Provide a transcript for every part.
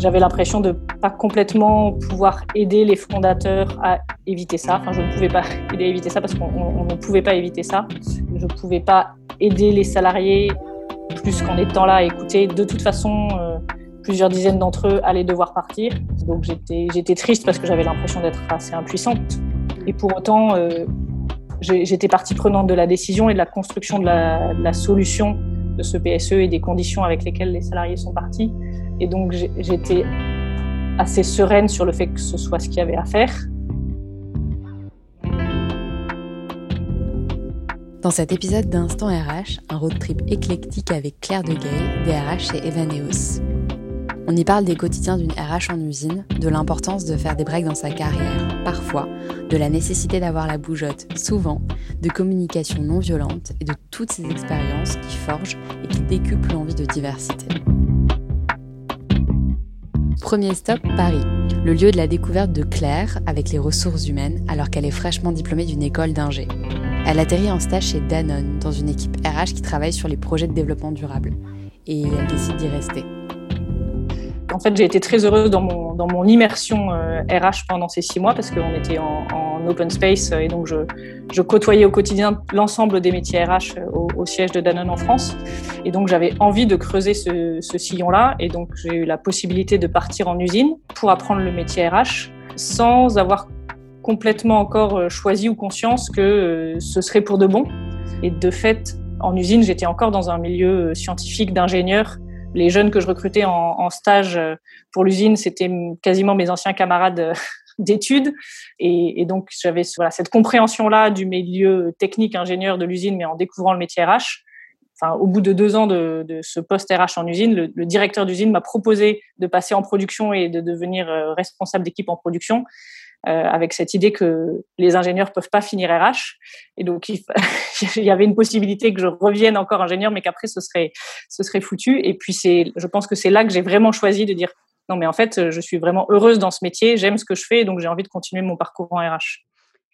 j'avais l'impression de pas complètement pouvoir aider les fondateurs à éviter ça. Enfin, je ne pouvais pas aider à éviter ça parce qu'on ne pouvait pas éviter ça. Je ne pouvais pas aider les salariés plus qu'en étant là à écouter. De toute façon, euh, plusieurs dizaines d'entre eux allaient devoir partir. Donc j'étais triste parce que j'avais l'impression d'être assez impuissante. Et pour autant, euh, j'étais partie prenante de la décision et de la construction de la, de la solution de ce PSE et des conditions avec lesquelles les salariés sont partis. Et donc j'étais assez sereine sur le fait que ce soit ce qu'il y avait à faire. Dans cet épisode d'Instant RH, un road trip éclectique avec Claire Degay, DRH chez Evaneos. On y parle des quotidiens d'une RH en usine, de l'importance de faire des breaks dans sa carrière, parfois, de la nécessité d'avoir la bougeotte, souvent, de communication non violente et de toutes ces expériences qui forgent et qui décuplent l'envie de diversité. Premier stop, Paris, le lieu de la découverte de Claire avec les ressources humaines alors qu'elle est fraîchement diplômée d'une école d'ingé. Elle atterrit en stage chez Danone, dans une équipe RH qui travaille sur les projets de développement durable. Et elle décide d'y rester. En fait, j'ai été très heureuse dans mon, dans mon immersion RH euh, pendant ces six mois parce qu'on était en, open space et donc je, côtoyais au quotidien l'ensemble des métiers RH euh, au, siège de Danone en France. Et donc j'avais envie de creuser ce, sillon-là et donc j'ai eu la possibilité de partir en usine pour apprendre le métier RH sans avoir complètement encore euh, choisi ou conscience que ce serait pour de bon. Et de fait, en usine, j'étais encore dans un milieu scientifique d'ingénieurs les jeunes que je recrutais en, stage euh, pour l'usine, c'était quasiment mes anciens camarades euh, d'études. Et, donc, j'avais cette compréhension-là du milieu technique ingénieur de l'usine, mais en découvrant le métier RH. Enfin, au bout de deux ans de, ce poste RH en usine, le, directeur d'usine m'a proposé de passer en production et de devenir euh, responsable d'équipe en production. Euh, avec cette idée que les ingénieurs peuvent pas finir RH. Et donc, il, y avait une possibilité que je revienne encore ingénieur, mais qu'après, ce serait, ce serait foutu. Et puis, je pense que c'est là que j'ai vraiment choisi de dire non, mais en fait, je suis vraiment heureuse dans ce métier, j'aime ce que je fais, donc j'ai envie de continuer mon parcours en RH.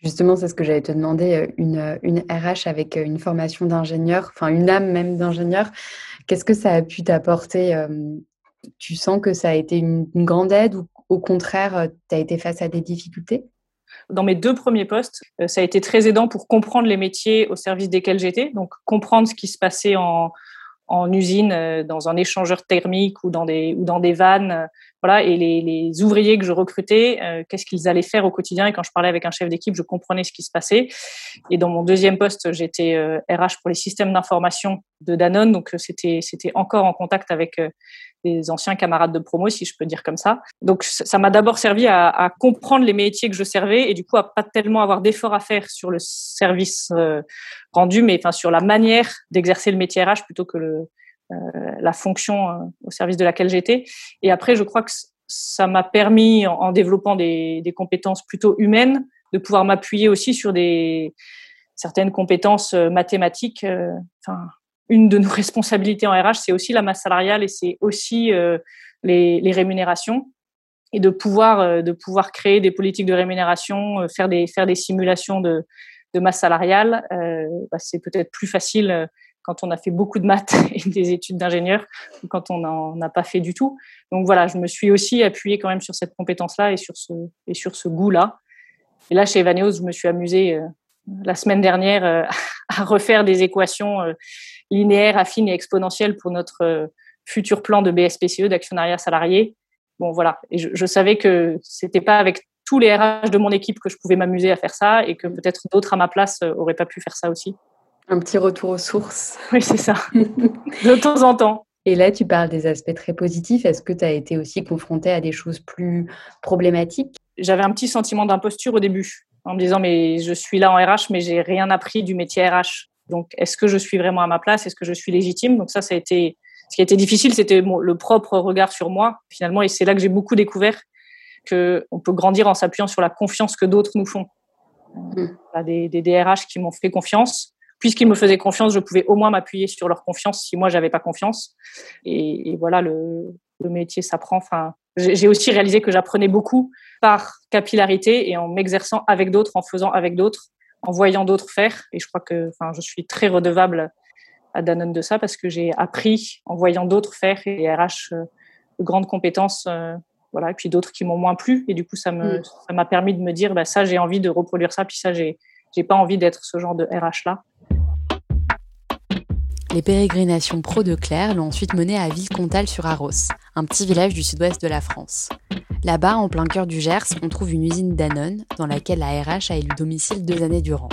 Justement, c'est ce que j'allais te demander, euh, une, RH avec euh, une formation d'ingénieur, enfin une âme même d'ingénieur. Qu'est-ce que ça a pu t'apporter Tu sens que ça a été une, une grande aide ou au contraire, euh, tu as été face à des difficultés? Dans mes deux premiers postes, euh, ça a été très aidant pour comprendre les métiers au service desquels j'étais, donc comprendre ce qui se passait en, usine, euh, dans un échangeur thermique ou dans des vannes, et les, ouvriers que je recrutais, qu'est-ce qu'ils allaient faire au quotidien? Et quand je parlais avec un chef d'équipe, je comprenais ce qui se passait. Et dans mon deuxième poste, j'étais RH pour les systèmes d'information de Danone, donc c'était c'était encore en contact avec des anciens camarades de promo, si je peux dire comme ça. Donc, ça m'a d'abord servi à, comprendre les métiers que je servais et du coup à pas tellement avoir d'efforts à faire sur le service euh, rendu, mais enfin sur la manière d'exercer le métier RH plutôt que le, euh, la fonction euh, au service de laquelle j'étais. Et après, je crois que ça m'a permis, en, développant des, compétences plutôt humaines, de pouvoir m'appuyer aussi sur des certaines compétences mathématiques. Enfin, une de nos responsabilités en RH, c'est aussi la masse salariale et c'est aussi euh, les, rémunérations et de pouvoir euh, de pouvoir créer des politiques de rémunération, euh, faire des faire des simulations de, de masse salariale. Bah, c'est peut-être plus facile quand on a fait beaucoup de maths et des études d'ingénieur ou quand on n'en a pas fait du tout. Donc voilà, je me suis aussi appuyée quand même sur cette compétence-là et sur ce ce goût-là. Et là, chez Evaneos, je me suis amusée la semaine dernière à refaire des équations linéaire, affine et exponentielle pour notre euh, futur plan de BSPCE, d'actionnariat salarié. Bon, voilà. Et je, savais que c'était pas avec tous les RH de mon équipe que je pouvais m'amuser à faire ça et que peut-être d'autres à ma place n'auraient euh, pas pu faire ça aussi. Un petit retour aux sources. Oui, c'est ça. de temps en temps. Et là, tu parles des aspects très positifs. Est-ce que tu as été aussi confronté à des choses plus problématiques? J'avais un petit sentiment d'imposture au début, en me disant mais je suis là en RH, mais j'ai rien appris du métier RH. Donc, est-ce que je suis vraiment à ma place? Est-ce que je suis légitime? Donc ça, ça a été ce qui a été difficile, c'était le propre regard sur moi finalement, et c'est là que j'ai beaucoup découvert que on peut grandir en s'appuyant sur la confiance que d'autres nous font. Mmh. Des, des DRH qui m'ont fait confiance. Puisqu'ils me faisaient confiance, je pouvais au moins m'appuyer sur leur confiance si moi j'avais pas confiance. Et, et voilà, le, le métier s'apprend. Enfin, j'ai aussi réalisé que j'apprenais beaucoup par capillarité et en m'exerçant avec d'autres, en faisant avec d'autres en voyant d'autres faire. Et je crois que enfin, je suis très redevable à Danone de ça parce que j'ai appris en voyant d'autres faire et les RH euh, grandes compétences, voilà, et puis d'autres qui m'ont moins plu. Et du coup, ça mm. ça m'a permis de me dire, bah, ça, j'ai envie de reproduire ça, puis ça, j'ai, j'ai pas envie d'être ce genre de RH là. Les pérégrinations pro de Claire l'ont ensuite menée à Villecontal sur Arros, un petit village du sud-ouest de la France. Là-bas, en plein cœur du Gers, on trouve une usine Danone dans laquelle la RH a élu domicile deux années durant.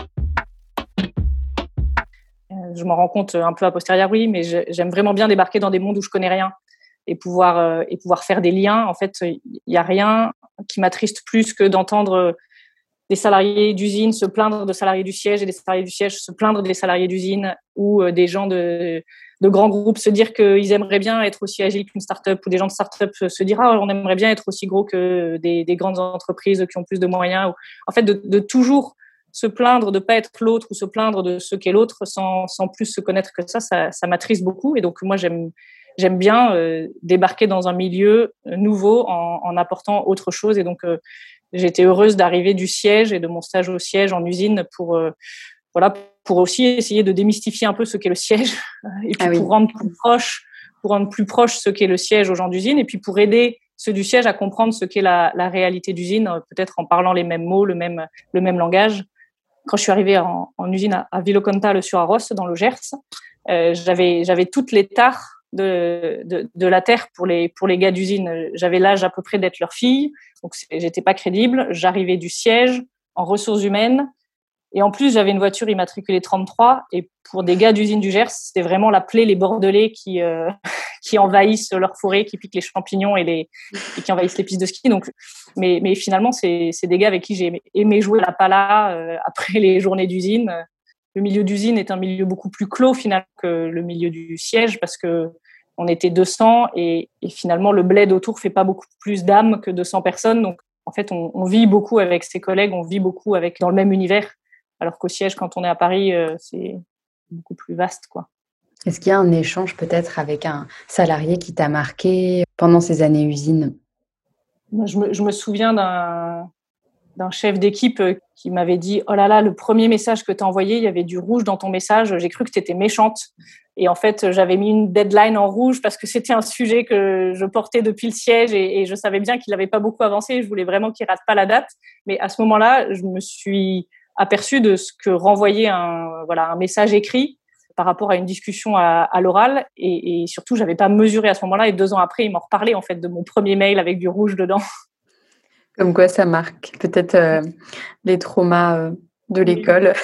Euh, je m'en rends compte un peu a posteriori, mais j'aime vraiment bien débarquer dans des mondes où je connais rien et pouvoir, euh, et pouvoir faire des liens. En fait, il n'y a rien qui m'attriste plus que d'entendre des salariés d'usine se plaindre de salariés du siège et des salariés du siège se plaindre des salariés d'usine ou euh, des gens de, grands groupes se dire qu'ils aimeraient bien être aussi agiles qu'une start-up ou des gens de start-up se dire ah, on aimerait bien être aussi gros que des, des grandes entreprises qui ont plus de moyens. Ou, en fait, de, toujours se plaindre de pas être l'autre ou se plaindre de ce qu'est l'autre sans, sans, plus se connaître que ça, ça, ça m'attriste beaucoup. Et donc, moi, j'aime j'aime bien euh, débarquer dans un milieu nouveau en, en, apportant autre chose. Et donc, euh, j'étais heureuse d'arriver du siège et de mon stage au siège en usine pour euh, voilà pour aussi essayer de démystifier un peu ce qu'est le siège et puis ah pour rendre plus proche pour rendre plus proche ce qu'est le siège aux gens d'usine et puis pour aider ceux du siège à comprendre ce qu'est la, la, réalité d'usine peut-être en parlant les mêmes mots le même le même langage. Quand je suis arrivée en, en usine à, à sur Arros dans le Gers euh, j'avais j'avais toutes les tares de, de, de, la terre pour les, pour les gars d'usine. J'avais l'âge à peu près d'être leur fille, donc j'étais pas crédible. J'arrivais du siège en ressources humaines. Et en plus, j'avais une voiture immatriculée 33. Et pour des gars d'usine du Gers, c'était vraiment la plaie, les Bordelais qui, euh, qui envahissent leur forêt, qui piquent les champignons et, les, et qui envahissent les pistes de ski. Donc, mais, mais finalement, c'est des gars avec qui j'ai aimé, jouer la pala euh, après les journées d'usine. Le milieu d'usine est un milieu beaucoup plus clos finalement que le milieu du siège parce que on était 200 et, et, finalement le bled autour fait pas beaucoup plus d'âme que 200 personnes. Donc en fait, on, on, vit beaucoup avec ses collègues, on vit beaucoup avec dans le même univers. Alors qu'au siège, quand on est à Paris, euh, c'est beaucoup plus vaste, quoi. Est-ce qu'il y a un échange peut-être avec un salarié qui t'a marqué pendant ces années usines? Je me, je me, souviens d'un d'un chef d'équipe euh, qui m'avait dit Oh là là, le premier message que tu as envoyé, il y avait du rouge dans ton message, j'ai cru que tu étais méchante. Et en fait, j'avais mis une deadline en rouge parce que c'était un sujet que je portais depuis le siège et, et je savais bien qu'il n'avait pas beaucoup avancé. Je voulais vraiment qu'il rate pas la date. Mais à ce moment-là, je me suis aperçue de ce que renvoyait un, voilà, un message écrit par rapport à une discussion à, à l'oral. Et, et surtout, j'avais pas mesuré à ce moment-là. Et deux ans après, il m'en reparlait en fait de mon premier mail avec du rouge dedans. Comme quoi ça marque peut-être euh, les traumas euh, de l'école.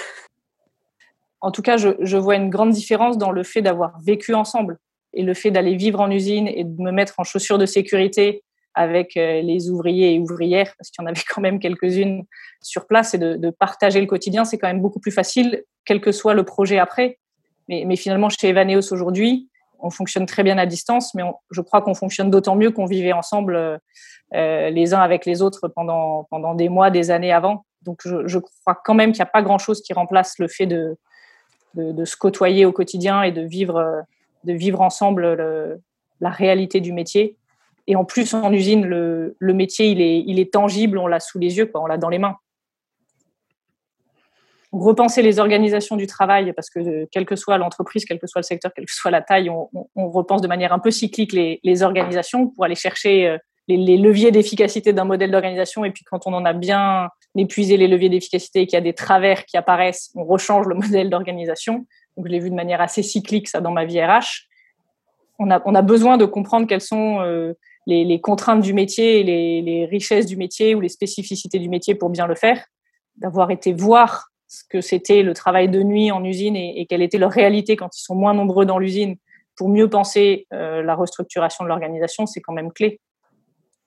En tout cas, je, je, vois une grande différence dans le fait d'avoir vécu ensemble et le fait d'aller vivre en usine et de me mettre en chaussures de sécurité avec euh, les ouvriers et ouvrières, parce qu'il y en avait quand même quelques-unes sur place, et de, de partager le quotidien, c'est quand même beaucoup plus facile, quel que soit le projet après. Mais, mais finalement, chez Evaneos aujourd'hui, on fonctionne très bien à distance, mais je crois qu'on fonctionne d'autant mieux qu'on vivait ensemble euh, les uns avec les autres pendant, pendant des mois, des années avant. Donc je, crois quand même qu'il n'y a pas grand-chose qui remplace le fait de, de, se côtoyer au quotidien et de vivre, de vivre ensemble le, la réalité du métier. Et en plus, en usine, le, le métier, il est, il est tangible, on l'a sous les yeux, on l'a dans les mains repenser les organisations du travail, parce que quelle que soit l'entreprise, quel que soit le secteur, quelle que soit la taille, on, on repense de manière un peu cyclique les, les organisations pour aller chercher euh, les, les leviers d'efficacité d'un modèle d'organisation. Et puis quand on en a bien épuisé les leviers d'efficacité et qu'il y a des travers qui apparaissent, on rechange le modèle d'organisation. Donc je l'ai vu de manière assez cyclique ça dans ma vie RH. On a, on a besoin de comprendre quelles sont euh, les, les, contraintes du métier, les, les richesses du métier ou les spécificités du métier pour bien le faire. D'avoir été voir ce que c'était le travail de nuit en usine et, quelle était leur réalité quand ils sont moins nombreux dans l'usine pour mieux penser euh, la restructuration de l'organisation, c'est quand même clé.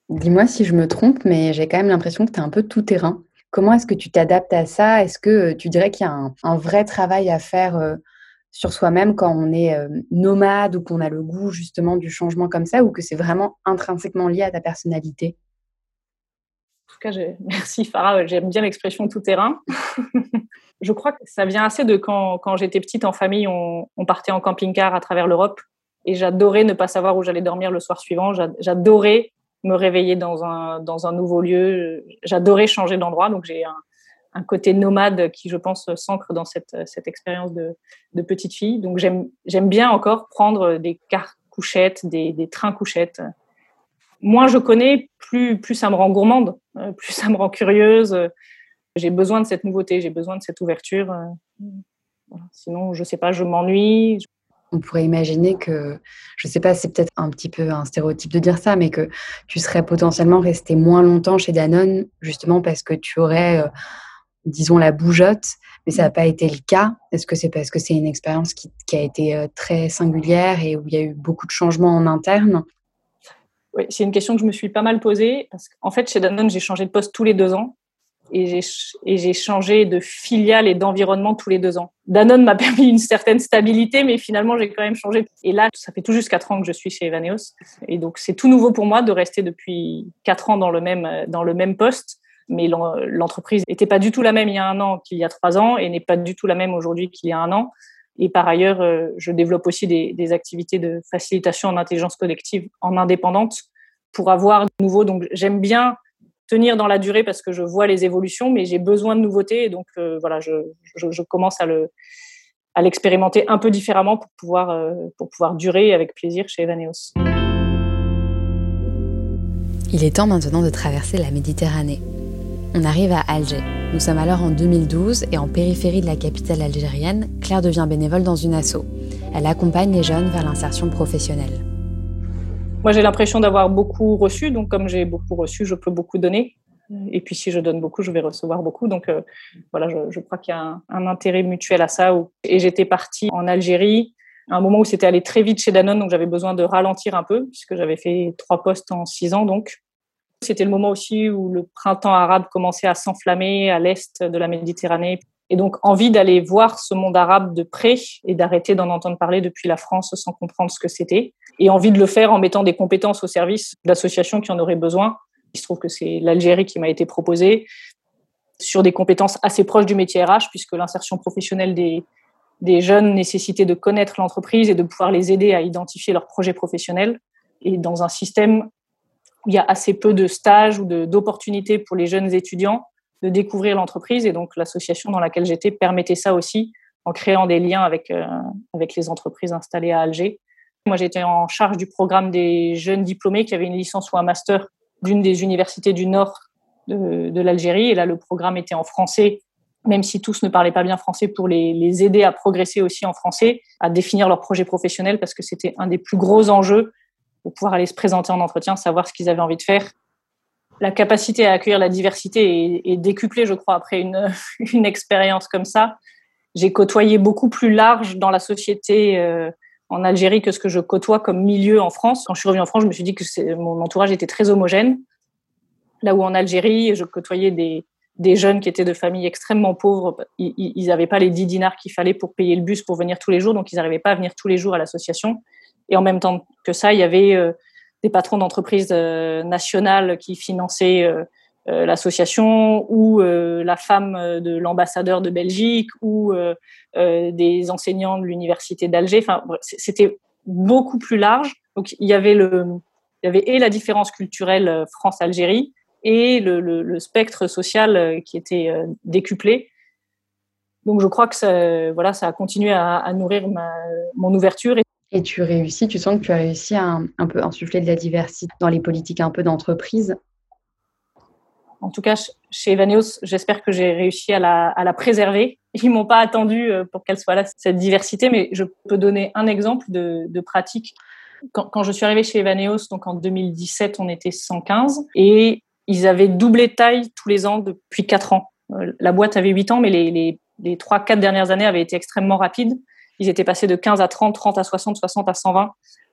Dis-moi si je me trompe, mais j'ai quand même l'impression que tu es un peu tout terrain. Comment est-ce que tu t'adaptes à ça? Est-ce que euh, tu dirais qu'il y a un, vrai travail à faire euh, sur soi-même quand on est nomade ou qu'on a le goût justement du changement comme ça ou que c'est vraiment intrinsèquement lié à ta personnalité? merci Farah, j'aime bien l'expression tout terrain. je crois que ça vient assez de quand, j'étais petite en famille, on, partait en camping-car à travers l'Europe et j'adorais ne pas savoir où j'allais dormir le soir suivant. J'adorais me réveiller dans un, dans un nouveau lieu. J'adorais changer d'endroit, donc j'ai un, côté nomade qui, je pense, s'ancre dans cette, cette expérience de, petite fille. Donc j'aime bien encore prendre des cars couchettes, des, des trains couchettes moins je connais, plus, plus ça me rend gourmande, plus ça me rend curieuse. J'ai besoin de cette nouveauté, j'ai besoin de cette ouverture. Sinon, je ne sais pas, je m'ennuie. On pourrait imaginer que, je ne sais pas, c'est peut-être un petit peu un stéréotype de dire ça, mais que tu serais potentiellement resté moins longtemps chez Danone, justement parce que tu aurais, euh, disons, la bougeotte, mais ça n'a pas été le cas. Est-ce que c'est parce que c'est une expérience qui, a été euh, très singulière et où il y a eu beaucoup de changements en interne? Oui, c'est une question que je me suis pas mal posée, parce qu'en fait, chez Danone, j'ai changé de poste tous les deux ans et j'ai changé de filiale et d'environnement tous les deux ans. Danone m'a permis une certaine stabilité, mais finalement, j'ai quand même changé. Et là, ça fait tout juste quatre ans que je suis chez Evaneos. Et donc, c'est tout nouveau pour moi de rester depuis quatre ans dans le même, dans le même poste. Mais l'entreprise n'était pas du tout la même il y a un an qu'il y a trois ans et n'est pas du tout la même aujourd'hui qu'il y a un an. Et par ailleurs, euh, je développe aussi des, activités de facilitation en intelligence collective en indépendante pour avoir de nouveau. Donc, j'aime bien tenir dans la durée parce que je vois les évolutions, mais j'ai besoin de nouveautés. Donc, euh, voilà, je, commence à l'expérimenter un peu différemment pour pouvoir, euh, pour pouvoir durer avec plaisir chez Evaneos. Il est temps maintenant de traverser la Méditerranée. On arrive à Alger. Nous sommes alors en 2012 et en périphérie de la capitale algérienne, Claire devient bénévole dans une asso. Elle accompagne les jeunes vers l'insertion professionnelle. Moi, j'ai l'impression d'avoir beaucoup reçu. Donc, comme j'ai beaucoup reçu, je peux beaucoup donner. Et puis, si je donne beaucoup, je vais recevoir beaucoup. Donc, euh, voilà, je, crois qu'il y a un, intérêt mutuel à ça. Et j'étais partie en Algérie à un moment où c'était allé très vite chez Danone, donc j'avais besoin de ralentir un peu, puisque j'avais fait trois postes en six ans. Donc, c'était le moment aussi où le printemps arabe commençait à s'enflammer à l'est de la Méditerranée. Et donc, envie d'aller voir ce monde arabe de près et d'arrêter d'en entendre parler depuis la France sans comprendre ce que c'était. Et envie de le faire en mettant des compétences au service d'associations qui en auraient besoin. Il se trouve que c'est l'Algérie qui m'a été proposée sur des compétences assez proches du métier RH, puisque l'insertion professionnelle des, des jeunes nécessitait de connaître l'entreprise et de pouvoir les aider à identifier leurs projets professionnels. Et dans un système il y a assez peu de stages ou d'opportunités pour les jeunes étudiants, de découvrir l'entreprise. Et donc, l'association dans laquelle j'étais permettait ça aussi en créant des liens avec, euh, avec les entreprises installées à Alger. Moi, j'étais en charge du programme des jeunes diplômés qui avaient une licence ou un master d'une des universités du nord de, l'Algérie. Et là, le programme était en français, même si tous ne parlaient pas bien français, pour les, les aider à progresser aussi en français, à définir leur projet professionnel, parce que c'était un des plus gros enjeux pour pouvoir aller se présenter en entretien, savoir ce qu'ils avaient envie de faire la capacité à accueillir la diversité est, décuplée, je crois, après une, expérience comme ça. J'ai côtoyé beaucoup plus large dans la société euh, en Algérie que ce que je côtoie comme milieu en France. Quand je suis revenue en France, je me suis dit que mon entourage était très homogène. Là où en Algérie, je côtoyais des, des jeunes qui étaient de familles extrêmement pauvres. Ils n'avaient pas les 10 dinars qu'il fallait pour payer le bus pour venir tous les jours, donc ils n'arrivaient pas à venir tous les jours à l'association. Et en même temps que ça, il y avait euh, des patrons d'entreprises euh, nationales qui finançaient euh, l'association ou la femme de l'ambassadeur de Belgique ou des enseignants de l'université d'Alger. Enfin, c'était beaucoup plus large. Donc il y avait le, il y avait et la différence culturelle France-Algérie et le, spectre social qui était décuplé. Donc je crois que ça, voilà, ça a continué à, à nourrir ma, mon ouverture. Et tu réussis, tu sens que tu as réussi à un, peu insuffler de la diversité dans les politiques un peu d'entreprise En tout cas, chez Evaneos, j'espère que j'ai réussi à la, préserver. Ils m'ont pas attendu euh, pour qu'elle soit là, cette diversité, mais je peux donner un exemple de, pratique. Quand, je suis arrivée chez Evaneos, donc en 2017, on était 115 et ils avaient doublé de taille tous les ans depuis 4 ans. Euh, la boîte avait 8 ans, mais les, les, les 3-4 dernières années avaient été extrêmement rapides. Ils étaient passés de 15 à 30, 30 à 60, 60 à 120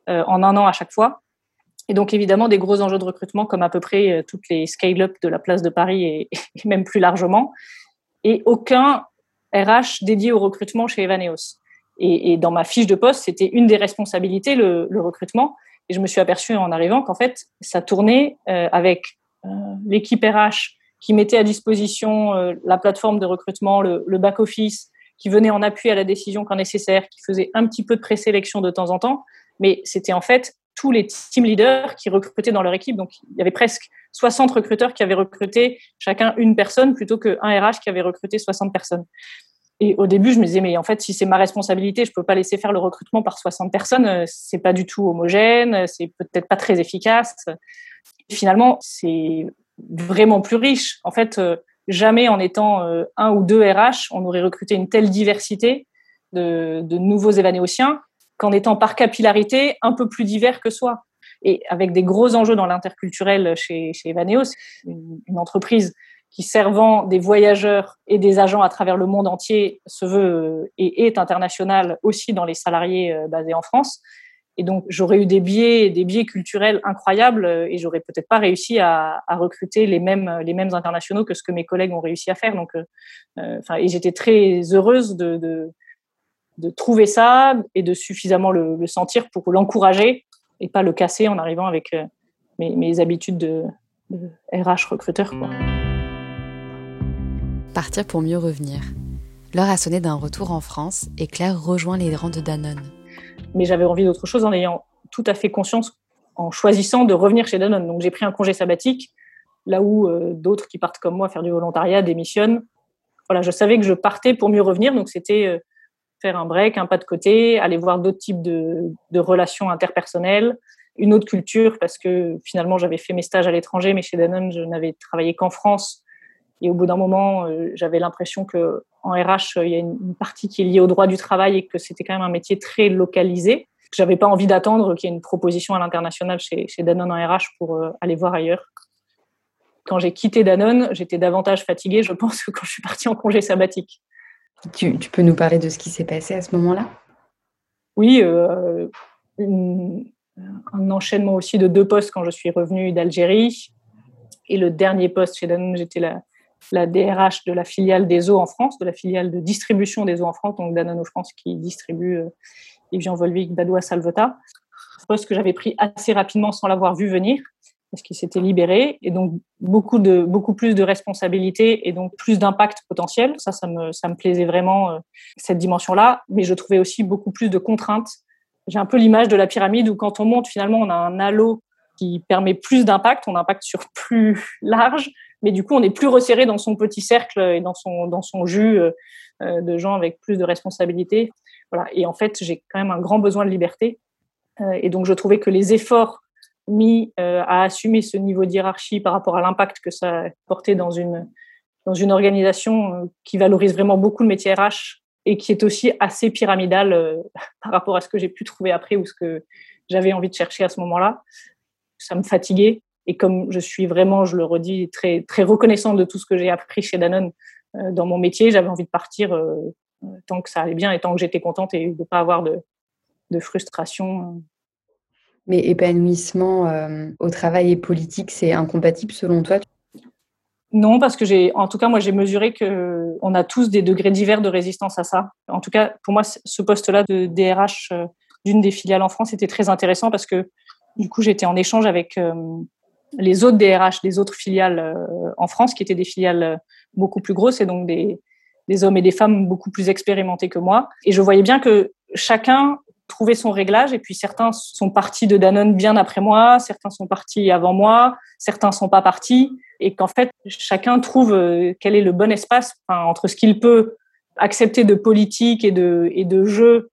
euh, en un an à chaque fois. Et donc, évidemment, des gros enjeux de recrutement, comme à peu près euh, toutes les scale-up de la place de Paris et, même plus largement. Et aucun RH dédié au recrutement chez Evaneos. Et, dans ma fiche de poste, c'était une des responsabilités, le, recrutement. Et je me suis aperçue en arrivant qu'en fait, ça tournait euh, avec l'équipe RH qui mettait à disposition la plateforme de recrutement, le back-office, qui venait en appui à la décision quand nécessaire, qui faisait un petit peu de présélection de temps en temps, mais c'était en fait tous les team leaders qui recrutaient dans leur équipe. Donc, il y avait presque 60 recruteurs qui avaient recruté chacun une personne plutôt qu'un RH qui avait recruté 60 personnes. Et au début, je me disais, mais en fait, si c'est ma responsabilité, je peux pas laisser faire le recrutement par 60 personnes. C'est pas du tout homogène, c'est peut-être pas très efficace. finalement, c'est vraiment plus riche. En fait, jamais en étant un ou deux RH, on aurait recruté une telle diversité de, nouveaux évanéociens qu'en étant par capillarité un peu plus divers que soi. Et avec des gros enjeux dans l'interculturel chez, chez Evaneos, une, entreprise qui servant des voyageurs et des agents à travers le monde entier se veut et est internationale aussi dans les salariés euh, basés en France. Et donc, j'aurais eu des biais, des biais culturels incroyables et j'aurais peut-être pas réussi à, recruter les mêmes, les mêmes internationaux que ce que mes collègues ont réussi à faire. Donc, euh, euh et j'étais très heureuse de, trouver ça et de suffisamment le, sentir pour l'encourager et pas le casser en arrivant avec euh, mes, habitudes de, RH recruteur. Partir pour mieux revenir. L'heure a sonné d'un retour en France et Claire rejoint les rangs de Danone. Mais j'avais envie d'autre chose en ayant tout à fait conscience, en choisissant de revenir chez Danone. Donc j'ai pris un congé sabbatique, là où euh, d'autres qui partent comme moi faire du volontariat démissionnent. Voilà, je savais que je partais pour mieux revenir, donc c'était euh, faire un break, un pas de côté, aller voir d'autres types de, de, relations interpersonnelles, une autre culture, parce que finalement j'avais fait mes stages à l'étranger, mais chez Danone, je n'avais travaillé qu'en France. Et au bout d'un moment, euh, j'avais l'impression que en RH, il y a une, une, partie qui est liée au droit du travail et que c'était quand même un métier très localisé. J'avais pas envie d'attendre qu'il y ait une proposition à l'international chez, chez Danone en RH pour euh, aller voir ailleurs. Quand j'ai quitté Danone, j'étais davantage fatiguée, je pense, que quand je suis partie en congé sabbatique. Tu, tu, peux nous parler de ce qui s'est passé à ce moment-là? Oui, euh, une, un enchaînement aussi de deux postes quand je suis revenue d'Algérie. Et le dernier poste chez Danone, j'étais la, la, DRH de la filiale des eaux en France, de la filiale de distribution des eaux en France, donc Danone France qui distribue euh, Evian Volvic, Badois, Salveta. Poste que j'avais pris assez rapidement sans l'avoir vu venir parce qu'il s'était libéré et donc beaucoup de beaucoup plus de responsabilités et donc plus d'impact potentiel. Ça, ça me ça me plaisait vraiment euh, cette dimension-là, mais je trouvais aussi beaucoup plus de contraintes. J'ai un peu l'image de la pyramide où quand on monte, finalement, on a un halo qui permet plus d'impact, on impacte sur plus large, mais du coup, on est plus resserré dans son petit cercle et dans son dans son jus euh, de gens avec plus de responsabilités. Voilà. Et en fait, j'ai quand même un grand besoin de liberté, euh, et donc je trouvais que les efforts mis euh, à assumer ce niveau de hiérarchie par rapport à l'impact que ça portait dans une, dans une organisation euh, qui valorise vraiment beaucoup le métier RH et qui est aussi assez pyramidal euh, par rapport à ce que j'ai pu trouver après ou ce que j'avais envie de chercher à ce moment-là. Ça me fatiguait. Et comme je suis vraiment, je le redis, très, très reconnaissante de tout ce que j'ai appris chez Danone dans mon métier, j'avais envie de partir tant que ça allait bien et tant que j'étais contente et de ne pas avoir de, de frustration mais épanouissement euh, au travail et politique, c'est incompatible selon toi? Non, parce que j'ai, en tout cas, moi, j'ai mesuré que on a tous des degrés divers de résistance à ça. En tout cas, pour moi, ce poste-là de DRH euh, d'une des filiales en France était très intéressant parce que du coup, j'étais en échange avec euh, les autres DRH des autres filiales euh, en France, qui étaient des filiales euh, beaucoup plus grosses et donc des, des hommes et des femmes beaucoup plus expérimentés que moi. Et je voyais bien que chacun trouver son réglage. Et puis certains sont partis de Danone bien après moi, certains sont partis avant moi, certains sont pas partis. Et qu'en fait, chacun trouve euh, quel est le bon espace enfin, entre ce qu'il peut accepter de politique et de, et de jeu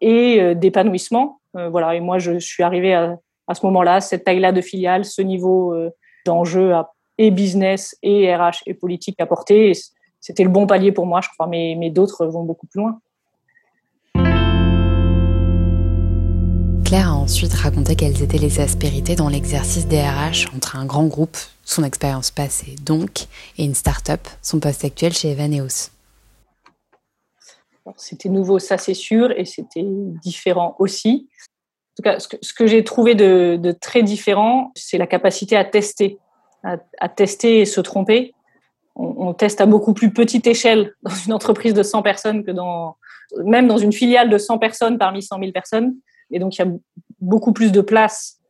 et d'épanouissement. Euh, voilà. Et moi, je suis arrivée à, à ce moment-là, cette taille-là de filiale, ce niveau euh, d'enjeu et business et RH et politique à porter. C'était le bon palier pour moi, je crois, mais, mais d'autres vont beaucoup plus loin. Claire a ensuite raconté quelles étaient les aspérités dans l'exercice des RH entre un grand groupe, son expérience passée donc, et une start-up, son poste actuel chez Evaneos. C'était nouveau, ça c'est sûr, et c'était différent aussi. En tout cas, ce que, j'ai trouvé de, très différent, c'est la capacité à tester, à, tester et se tromper. On, teste à beaucoup plus petite échelle dans une entreprise de 100 personnes que dans, même dans une filiale de 100 personnes parmi 100 000 personnes. Et donc, il y a beaucoup plus de place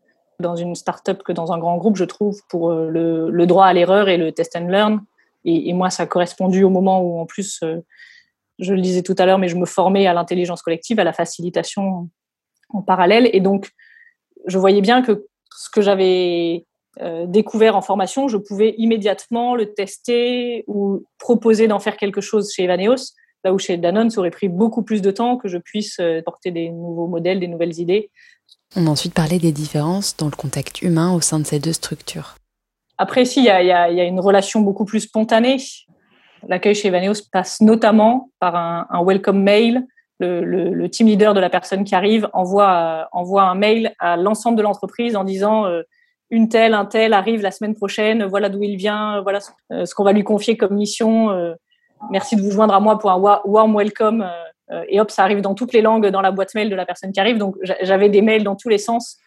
dans une start-up que dans un grand groupe, je trouve, pour euh, le, le droit à l'erreur et le test and learn. Et, et, moi, ça a correspondu au moment où, en plus, euh, je le disais tout à l'heure, mais je me formais à l'intelligence collective, à la facilitation en parallèle. Et donc, je voyais bien que ce que j'avais euh, découvert en formation, je pouvais immédiatement le tester ou proposer d'en faire quelque chose chez Evaneos Là où chez Danone, ça aurait pris beaucoup plus de temps que je puisse porter des nouveaux modèles, des nouvelles idées. On a ensuite parlé des différences dans le contact humain au sein de ces deux structures. Après, si, il y a, y a, une relation beaucoup plus spontanée. L'accueil chez Evaneos passe notamment par un, un welcome mail. Le, team leader de la personne qui arrive envoie, envoie un mail à l'ensemble de l'entreprise en disant euh, une telle, un tel arrive la semaine prochaine, voilà d'où il vient, voilà ce, euh, qu'on va lui confier comme mission. Euh, merci de vous joindre à moi pour un warm welcome. et hop, ça arrive dans toutes les langues dans la boîte mail de la personne qui arrive. Donc j'avais des mails dans tous les sens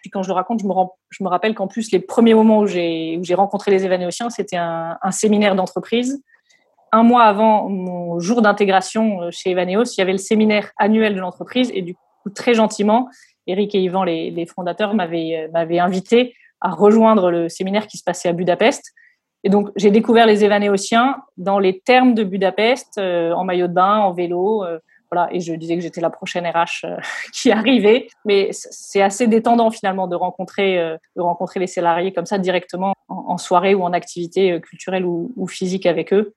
puis quand je le raconte, je me, je me rappelle qu'en plus, les premiers moments où j'ai rencontré les Évanéotiens, c'était un, séminaire d'entreprise. Un mois avant mon jour d'intégration euh, chez Evaneos, il y avait le séminaire annuel de l'entreprise et du coup, très gentiment, Eric et Yvan, les, fondateurs, euh, m'avaient invité à rejoindre le séminaire qui se passait à Budapest. Et donc, j'ai découvert les Évanéotiens dans les termes de Budapest, euh, en maillot de bain, en vélo, voilà, et je disais que j'étais la prochaine RH euh, qui arrivait. Mais c'est assez détendant finalement de rencontrer, euh, de rencontrer les salariés comme ça directement en, soirée ou en activité euh, culturelle ou, physique avec eux.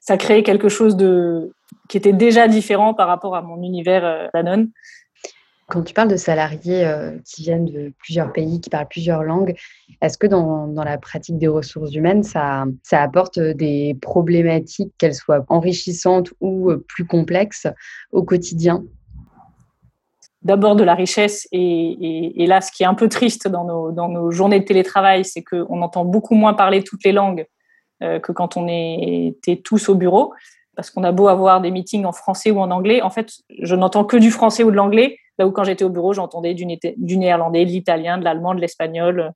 Ça créait quelque chose de qui était déjà différent par rapport à mon univers Danone. Quand tu parles de salariés euh, qui viennent de plusieurs pays, qui parlent plusieurs langues, est-ce que dans, dans, la pratique des ressources humaines, ça, ça apporte des problématiques, qu'elles soient enrichissantes ou euh, plus complexes au quotidien? D'abord de la richesse et, et, là, ce qui est un peu triste dans nos, dans nos journées de télétravail, c'est qu'on entend beaucoup moins parler toutes les langues euh, que quand on était tous au bureau parce qu'on a beau avoir des meetings en français ou en anglais, en fait, je n'entends que du français ou de l'anglais. Là où quand j'étais au bureau, j'entendais du, néerlandais, de l'italien, de l'allemand, de l'espagnol,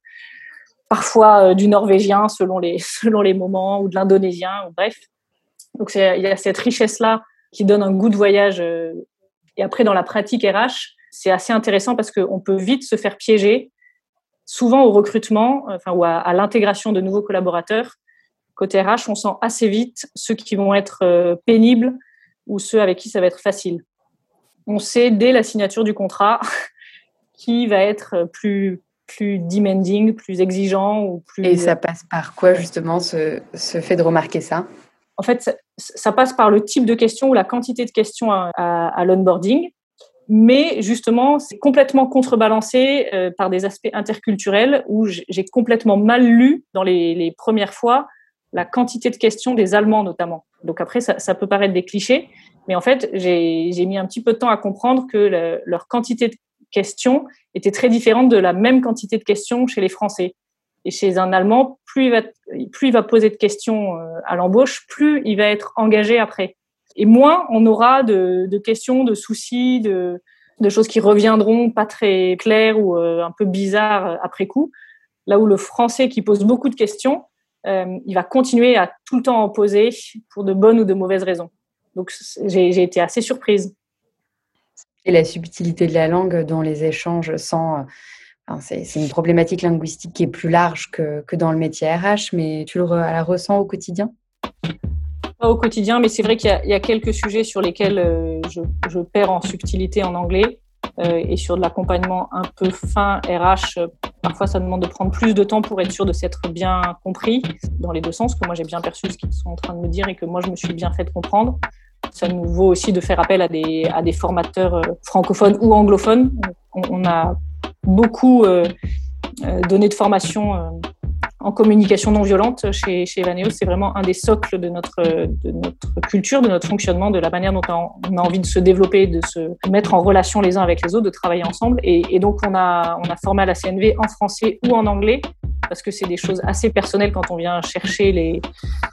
parfois euh, du norvégien selon les, selon les moments, ou de l'indonésien, bref. Donc il y a cette richesse-là qui donne un goût de voyage. Euh, et après, dans la pratique RH, c'est assez intéressant parce qu'on peut vite se faire piéger, souvent au recrutement enfin, ou à, l'intégration de nouveaux collaborateurs. Côté RH, on sent assez vite ceux qui vont être euh, pénibles ou ceux avec qui ça va être facile on sait dès la signature du contrat qui va être plus plus demanding, plus exigeant ou plus. Et ça passe par quoi justement ce, fait de remarquer ça? En fait, ça, passe par le type de questions ou la quantité de questions à, l'onboarding, mais justement, c'est complètement contrebalancé euh, par des aspects interculturels où j'ai complètement mal lu dans les, premières fois la quantité de questions des Allemands notamment. Donc après, ça, ça peut paraître des clichés, mais en fait, j'ai mis un petit peu de temps à comprendre que leur quantité de questions était très différente de la même quantité de questions chez les Français. Et chez un Allemand, plus il va, plus il va poser de questions euh, à l'embauche, plus il va être engagé après. Et moins on aura de, de questions, de soucis, de, de, choses qui reviendront pas très claires ou euh, un peu bizarres après coup. Là où le Français qui pose beaucoup de questions, euh, il va continuer à tout le temps en poser pour de bonnes ou de mauvaises raisons. Donc j'ai été assez surprise. Et la subtilité de la langue dans les échanges sans... c'est une problématique linguistique qui est plus large que, que dans le métier RH, mais tu le, la ressens au quotidien? Pas au quotidien, mais c'est vrai qu'il y, a quelques sujets sur lesquels euh, je, je, perds en subtilité en anglais. Euh, et sur de l'accompagnement un peu fin RH, parfois ça demande de prendre plus de temps pour être sûr de s'être bien compris dans les deux sens, que moi j'ai bien perçu ce qu'ils sont en train de me dire et que moi je me suis bien fait comprendre. Ça nous vaut aussi de faire appel à des, à des formateurs euh, francophones ou anglophones. On, a beaucoup euh, euh, donné de formation en communication non violente chez, chez Evaneos. C'est vraiment un des socles de notre, de notre culture, de notre fonctionnement, de la manière dont on a envie de se développer, de se mettre en relation les uns avec les autres, de travailler ensemble. Et, et donc, on a, on a formé à la CNV en français ou en anglais parce que c'est des choses assez personnelles quand on vient chercher les,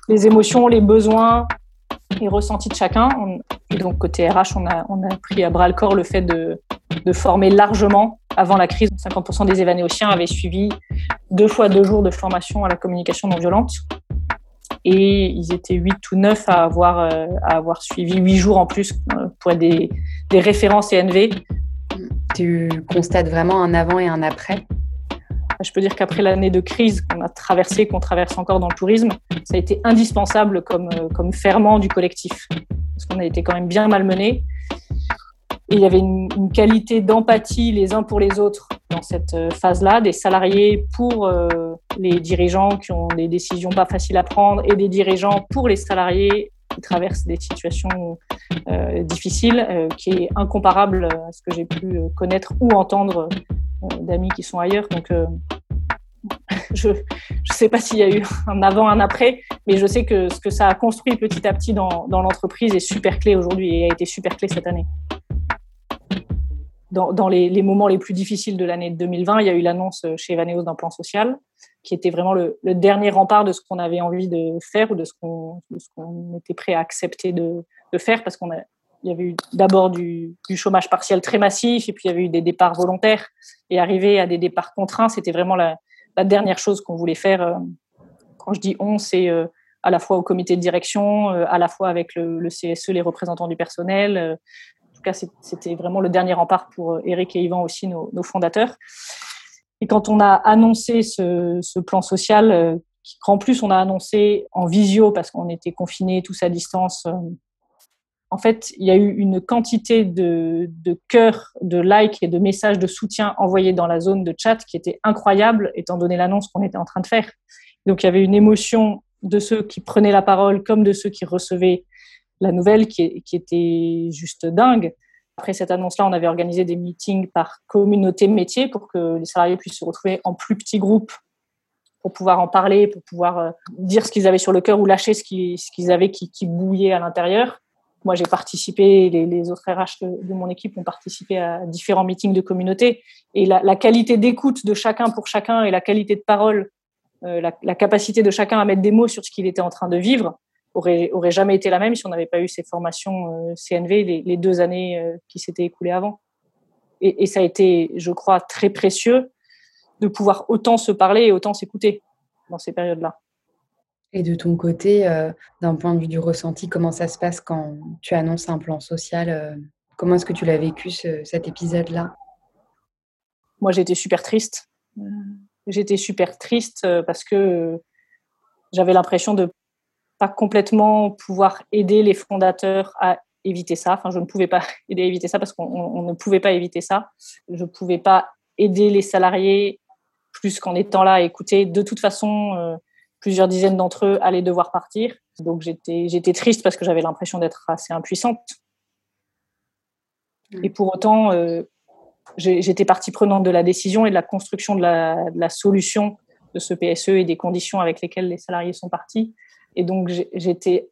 les émotions, les besoins, les ressentis de chacun. et donc, côté RH, on a, on a pris à bras le corps le fait de, de former largement. Avant la crise, 50% des évanéociens avaient suivi deux fois deux jours de formation à la communication non violente. Et ils étaient huit ou neuf à avoir, euh, à avoir suivi huit jours en plus euh, pour être des, des références ENV. Tu constates vraiment un avant et un après? Je peux dire qu'après l'année de crise qu'on a traversée, qu'on traverse encore dans le tourisme, ça a été indispensable comme, euh, comme ferment du collectif. Parce qu'on a été quand même bien malmenés. Et il y avait une, qualité d'empathie les uns pour les autres dans cette euh, phase-là, des salariés pour euh, les dirigeants qui ont des décisions pas faciles à prendre et des dirigeants pour les salariés qui traversent des situations difficiles, qui est incomparable à ce que j'ai pu connaître ou entendre d'amis qui sont ailleurs. Donc, je ne sais pas s'il y a eu un avant, un après, mais je sais que ce que ça a construit petit à petit dans, l'entreprise est super clé aujourd'hui et a été super clé cette année. Dans, les, moments les plus difficiles de l'année 2020, il y a eu l'annonce chez Evaneos d'un plan social qui était vraiment le, dernier rempart de ce qu'on avait envie de faire ou de ce qu'on qu était prêt à accepter de, faire parce qu'on a il y avait eu d'abord du, chômage partiel très massif et puis il y avait eu des départs volontaires et arriver à des départs contraints, c'était vraiment la, dernière chose qu'on voulait faire, euh, quand je dis on, c'est euh, à la fois au comité de direction, euh, à la fois avec le, CSE, les représentants du personnel. En tout cas, c'était vraiment le dernier rempart pour Eric et Yvan aussi, nos fondateurs. Et quand on a annoncé ce, plan social, en plus on a annoncé en visio parce qu'on était confinés tous à distance en fait, il y a eu une quantité de, de cœurs, de likes et de messages de soutien envoyés dans la zone de chat qui était incroyable, étant donné l'annonce qu'on était en train de faire. Donc, il y avait une émotion de ceux qui prenaient la parole comme de ceux qui recevaient la nouvelle qui était juste dingue. Après cette annonce-là, on avait organisé des meetings par communauté métier pour que les salariés puissent se retrouver en plus petits groupes pour pouvoir en parler, pour pouvoir euh, dire ce qu'ils avaient sur le cœur ou lâcher ce qu'ils avaient qui, bouillait à l'intérieur. Moi, j'ai participé, les, autres RH de, mon équipe ont participé à différents meetings de communauté. Et la, qualité d'écoute de chacun pour chacun et la qualité de parole, euh, la, capacité de chacun à mettre des mots sur ce qu'il était en train de vivre, aurait, aurait jamais été la même si on n'avait pas eu ces formations euh, CNV les, les, deux années euh, qui s'étaient écoulées avant. Et, et, ça a été, je crois, très précieux de pouvoir autant se parler et autant s'écouter dans ces périodes-là. Et de ton côté, euh, d'un point de vue du ressenti, comment ça se passe quand tu annonces un plan social euh, Comment est-ce que tu l'as vécu ce, cet épisode-là? Moi, j'étais super triste. J'étais super triste parce que j'avais l'impression de pas complètement pouvoir aider les fondateurs à éviter ça. Enfin, je ne pouvais pas aider à éviter ça parce qu'on ne pouvait pas éviter ça. Je ne pouvais pas aider les salariés plus qu'en étant là à écouter. De toute façon, euh, plusieurs dizaines d'entre eux allaient devoir partir. Donc j'étais, triste parce que j'avais l'impression d'être assez impuissante. Et pour autant, euh, j'étais partie prenante de la décision et de la construction de la, de la, solution de ce PSE et des conditions avec lesquelles les salariés sont partis. Et donc j'étais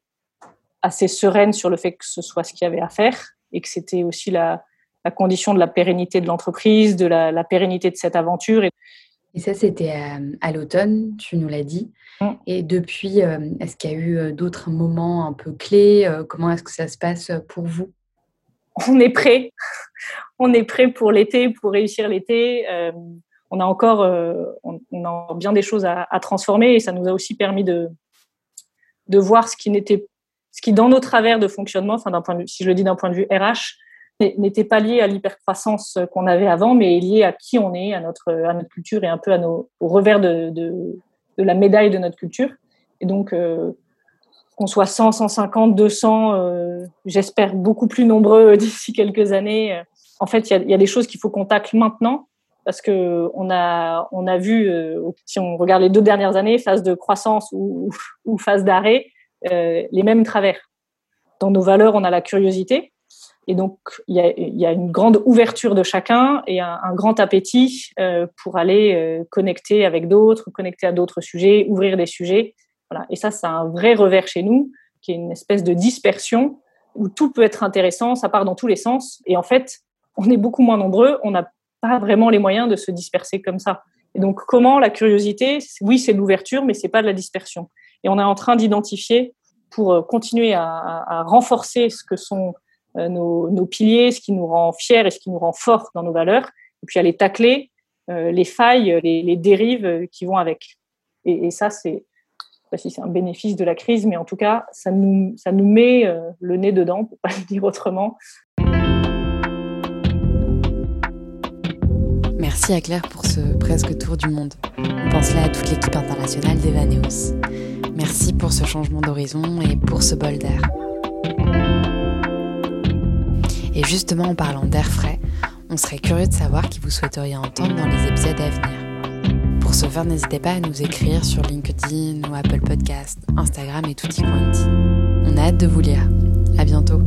assez sereine sur le fait que ce soit ce qu'il y avait à faire et que c'était aussi la, la, condition de la pérennité de l'entreprise, de la, la, pérennité de cette aventure. Et, et ça, c'était à, à l'automne, tu nous l'as dit. Mmh. Et depuis, euh, est-ce qu'il y a eu euh, d'autres moments un peu clés euh, Comment est-ce que ça se passe pour vous? On est prêt. on est prêt pour l'été, pour réussir l'été. Euh, on a encore on, on, a bien des choses à, à, transformer et ça nous a aussi permis de, de voir ce qui n'était ce qui dans nos travers de fonctionnement, enfin d'un point de si je le dis d'un point de vue RH, n'était pas lié à l'hypercroissance qu'on avait avant, mais lié à qui on est, à notre, à notre culture et un peu à nos, au revers de, de, de la médaille de notre culture. Et donc, euh, qu'on soit 100, 150, 200, euh, j'espère beaucoup plus nombreux d'ici quelques années. En fait, il y, y a, des choses qu'il faut qu'on tacle maintenant parce que on a, on a vu, euh, si on regarde les deux dernières années, phase de croissance ou, ou phase d'arrêt, euh, les mêmes travers. Dans nos valeurs, on a la curiosité, et donc, il y, a, y a, une grande ouverture de chacun et un, grand appétit euh, pour aller connecter avec d'autres, connecter à d'autres sujets, ouvrir des sujets. Voilà. Et ça, c'est un vrai revers chez nous, qui est une espèce de dispersion où tout peut être intéressant, ça part dans tous les sens. Et en fait, on est beaucoup moins nombreux, on n'a pas vraiment les moyens de se disperser comme ça. Et donc, comment la curiosité, oui, c'est l'ouverture, mais c'est pas de la dispersion. Et on est en train d'identifier pour euh, continuer à, renforcer ce que sont euh, nos, piliers, ce qui nous rend fiers et ce qui nous rend forts dans nos valeurs, et puis aller tacler euh, les failles, les, dérives qui vont avec. Et, et ça, c'est, pas si c'est un bénéfice de la crise, mais en tout cas, ça nous, ça nous met le nez dedans, pour pas le dire autrement. Merci à Claire pour ce presque tour du monde. On pense là à toute l'équipe internationale d'Evaneos. Merci pour ce changement d'horizon et pour ce bol d'air. Et justement, en parlant d'air frais, on serait curieux de savoir qui vous souhaiteriez entendre dans les épisodes à venir. Pour ce faire, n'hésitez pas à nous écrire sur LinkedIn ou Apple Podcast, Instagram et tutti quanti. On a hâte de vous lire. À bientôt.